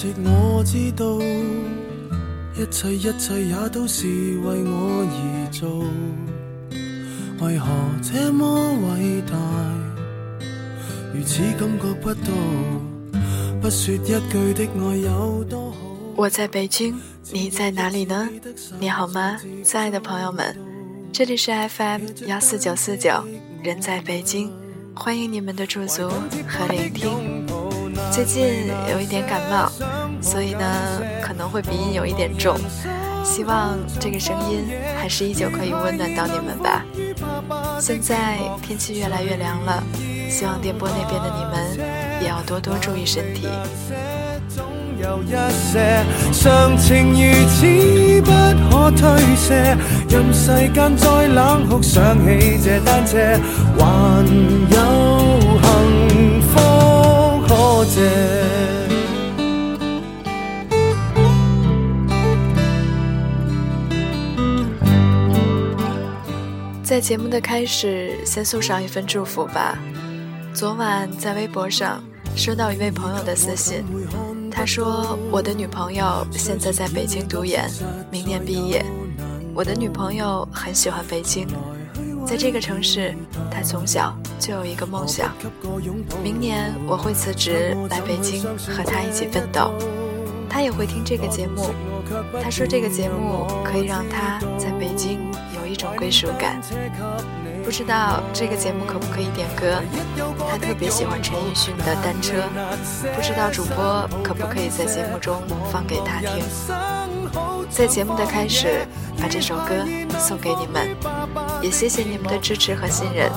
不要不要假设我知道，一切一切也都是为我而做。为何这么伟大？如此感觉不到，不说一句的爱有多好。我在北京，你在哪里呢？你好吗，亲爱的朋友们？这里是 FM 幺四九四九，人在北京，欢迎你们的驻足和聆听。最近有一点感冒，所以呢可能会鼻音有一点重。希望这个声音还是依旧可以温暖到你们吧。现在天气越来越凉了，希望电波那边的你们也要多多注意身体。常情如此不可推卸，任世间再冷酷，想起这单车，还在节目的开始，先送上一份祝福吧。昨晚在微博上收到一位朋友的私信，他说：“我的女朋友现在在北京读研，明年毕业。我的女朋友很喜欢北京，在这个城市，她从小就有一个梦想。明年我会辞职来北京和他一起奋斗。他也会听这个节目，他说这个节目可以让他在北京有。”一种归属感，不知道这个节目可不可以点歌？他特别喜欢陈奕迅的《单车》，不知道主播可不可以在节目中放给他听？在节目的开始，把这首歌送给你们，也谢谢你们的支持和信任。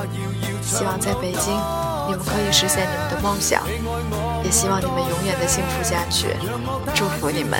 希望在北京，你们可以实现你们的梦想，也希望你们永远的幸福下去。祝福你们。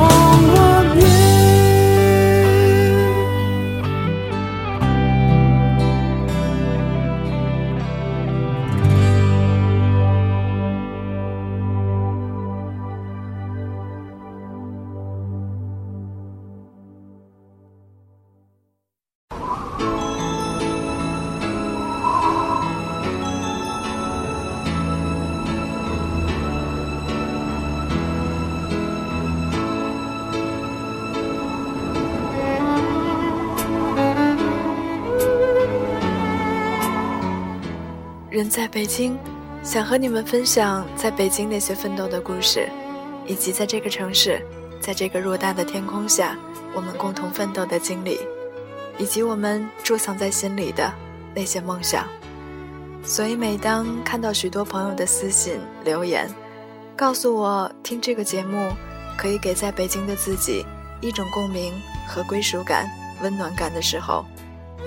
人在北京，想和你们分享在北京那些奋斗的故事，以及在这个城市，在这个偌大的天空下，我们共同奋斗的经历，以及我们贮藏在心里的那些梦想。所以，每当看到许多朋友的私信留言，告诉我听这个节目可以给在北京的自己一种共鸣和归属感、温暖感的时候，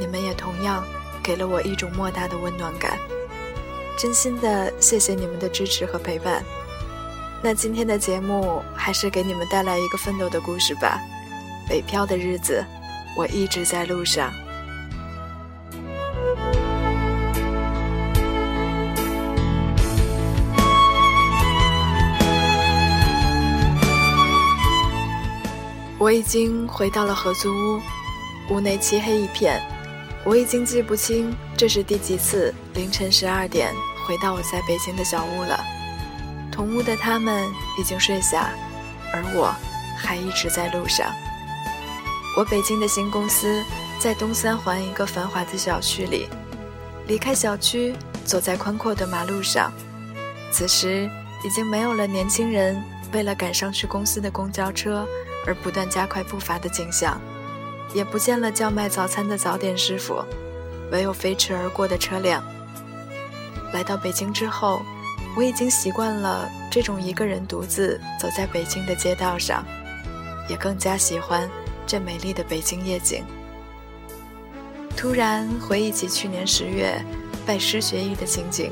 你们也同样给了我一种莫大的温暖感。真心的谢谢你们的支持和陪伴。那今天的节目还是给你们带来一个奋斗的故事吧。北漂的日子，我一直在路上。我已经回到了合租屋，屋内漆黑一片。我已经记不清这是第几次凌晨十二点回到我在北京的小屋了。同屋的他们已经睡下，而我还一直在路上。我北京的新公司在东三环一个繁华的小区里。离开小区，走在宽阔的马路上，此时已经没有了年轻人为了赶上去公司的公交车而不断加快步伐的景象。也不见了叫卖早餐的早点师傅，唯有飞驰而过的车辆。来到北京之后，我已经习惯了这种一个人独自走在北京的街道上，也更加喜欢这美丽的北京夜景。突然回忆起去年十月拜师学艺的情景，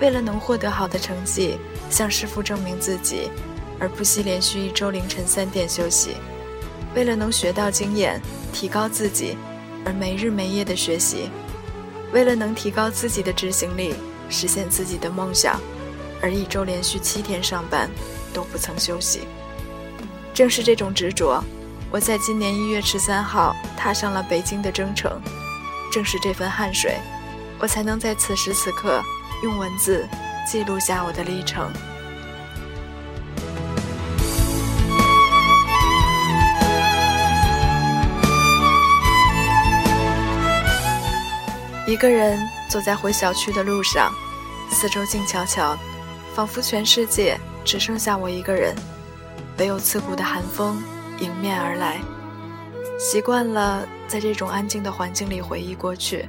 为了能获得好的成绩，向师傅证明自己，而不惜连续一周凌晨三点休息；为了能学到经验，提高自己，而没日没夜的学习；为了能提高自己的执行力，实现自己的梦想，而一周连续七天上班都不曾休息。正是这种执着。我在今年一月十三号踏上了北京的征程，正是这份汗水，我才能在此时此刻用文字记录下我的历程。一个人走在回小区的路上，四周静悄悄，仿佛全世界只剩下我一个人，唯有刺骨的寒风。迎面而来，习惯了在这种安静的环境里回忆过去，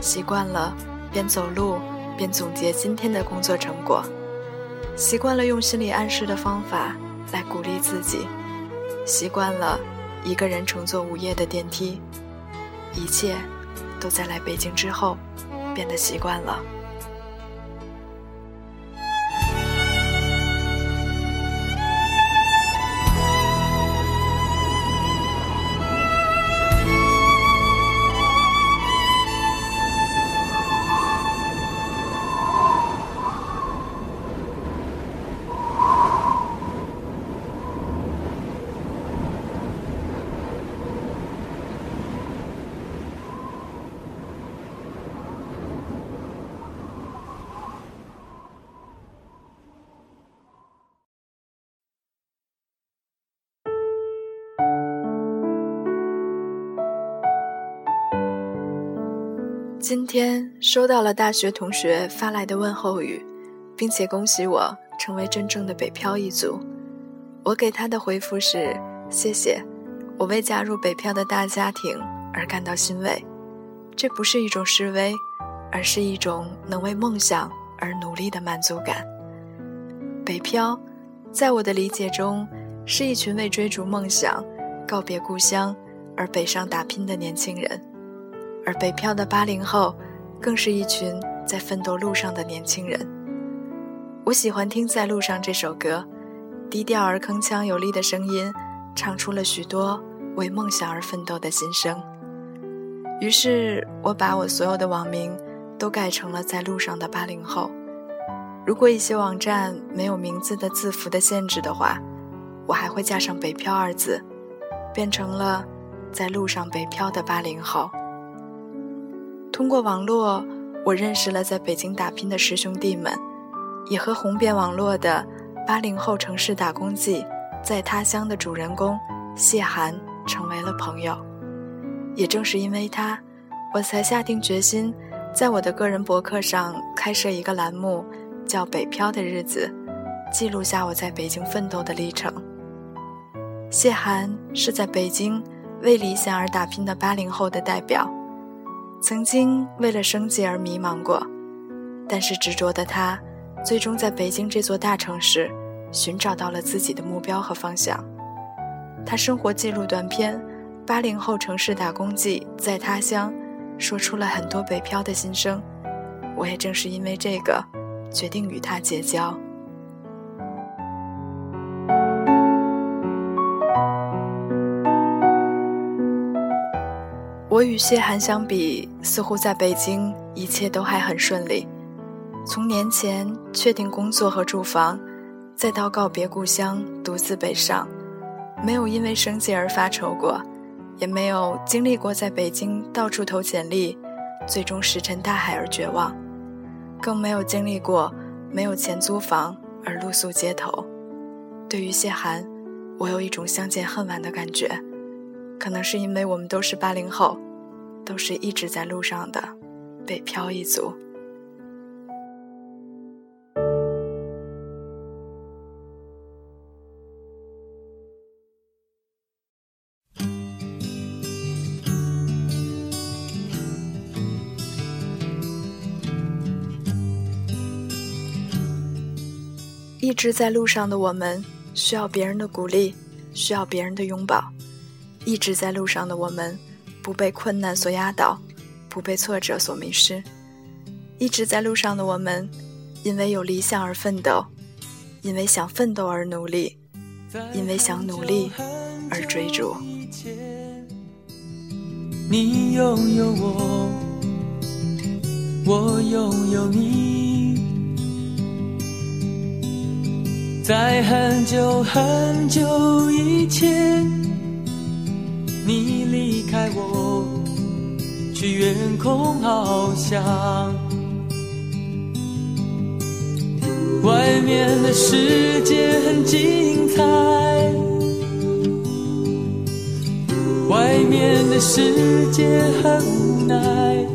习惯了边走路边总结今天的工作成果，习惯了用心理暗示的方法来鼓励自己，习惯了一个人乘坐午夜的电梯，一切都在来北京之后变得习惯了。今天收到了大学同学发来的问候语，并且恭喜我成为真正的北漂一族。我给他的回复是：谢谢，我为加入北漂的大家庭而感到欣慰。这不是一种示威，而是一种能为梦想而努力的满足感。北漂，在我的理解中，是一群为追逐梦想、告别故乡而北上打拼的年轻人。而北漂的八零后，更是一群在奋斗路上的年轻人。我喜欢听《在路上》这首歌，低调而铿锵有力的声音，唱出了许多为梦想而奋斗的心声。于是，我把我所有的网名都改成了《在路上的八零后》。如果一些网站没有名字的字符的限制的话，我还会加上“北漂”二字，变成了“在路上北漂的八零后”。通过网络，我认识了在北京打拼的师兄弟们，也和红遍网络的八零后城市打工记在他乡的主人公谢寒成为了朋友。也正是因为他，我才下定决心，在我的个人博客上开设一个栏目，叫《北漂的日子》，记录下我在北京奋斗的历程。谢寒是在北京为理想而打拼的八零后的代表。曾经为了生计而迷茫过，但是执着的他，最终在北京这座大城市寻找到了自己的目标和方向。他生活记录短片《八零后城市打工记》在他乡，说出了很多北漂的心声。我也正是因为这个，决定与他结交。我与谢寒相比，似乎在北京一切都还很顺利。从年前确定工作和住房，再到告别故乡，独自北上，没有因为生计而发愁过，也没有经历过在北京到处投简历，最终石沉大海而绝望，更没有经历过没有钱租房而露宿街头。对于谢寒，我有一种相见恨晚的感觉，可能是因为我们都是八零后。都是一直在路上的北漂一族。一直在路上的我们需要别人的鼓励需要别人的拥抱。一直在路上的我们不被困难所压倒，不被挫折所迷失。一直在路上的我们，因为有理想而奋斗，因为想奋斗而努力，因为想努力而追逐。你拥有我，我拥有你，在很久很久以前。你离开我，去远空翱翔。外面的世界很精彩，外面的世界很无奈。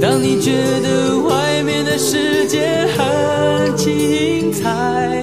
当你觉得外面的世界很精彩，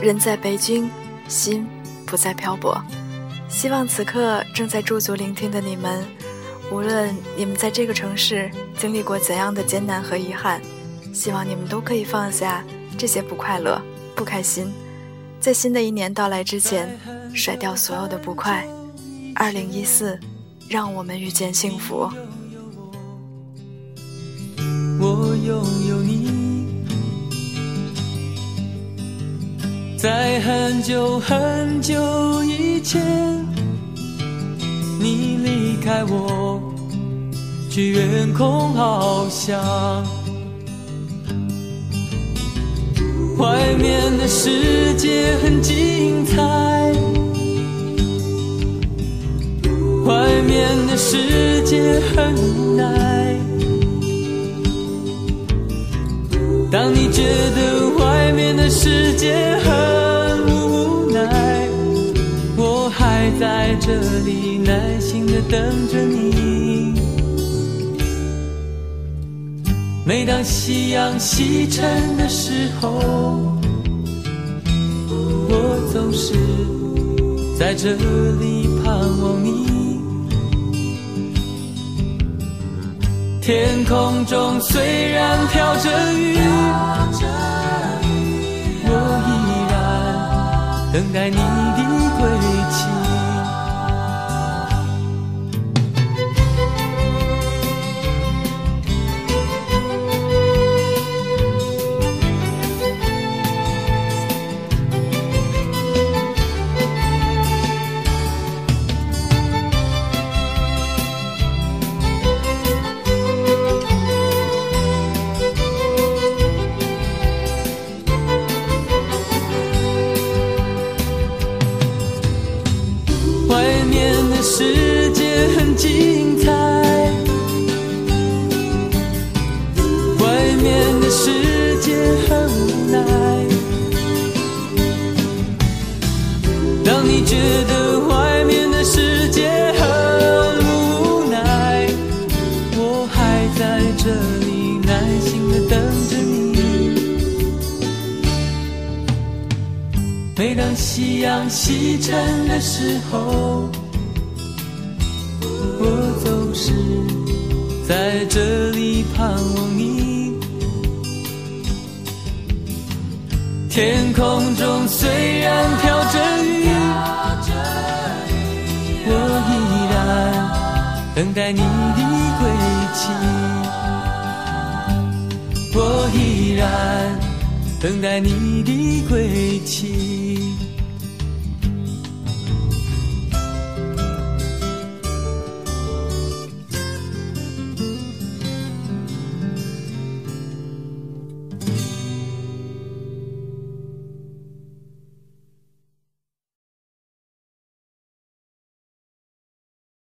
人在北京，心不再漂泊。希望此刻正在驻足聆听的你们，无论你们在这个城市经历过怎样的艰难和遗憾，希望你们都可以放下这些不快乐、不开心，在新的一年到来之前，甩掉所有的不快。二零一四，让我们遇见幸福。我拥有你。在很久很久以前，你离开我，去远空翱翔。外面的世界很精彩，外面的世界很无奈。当你觉得外面的世界很这里耐心的等着你。每当夕阳西沉的时候，我总是在这里盼望你。天空中虽然飘着雨，这里耐心的等着你。每当夕阳西沉的时候，我总是在这里盼望你。天空中虽然飘着雨，我依然等待你的归期。我依然等待你的归期。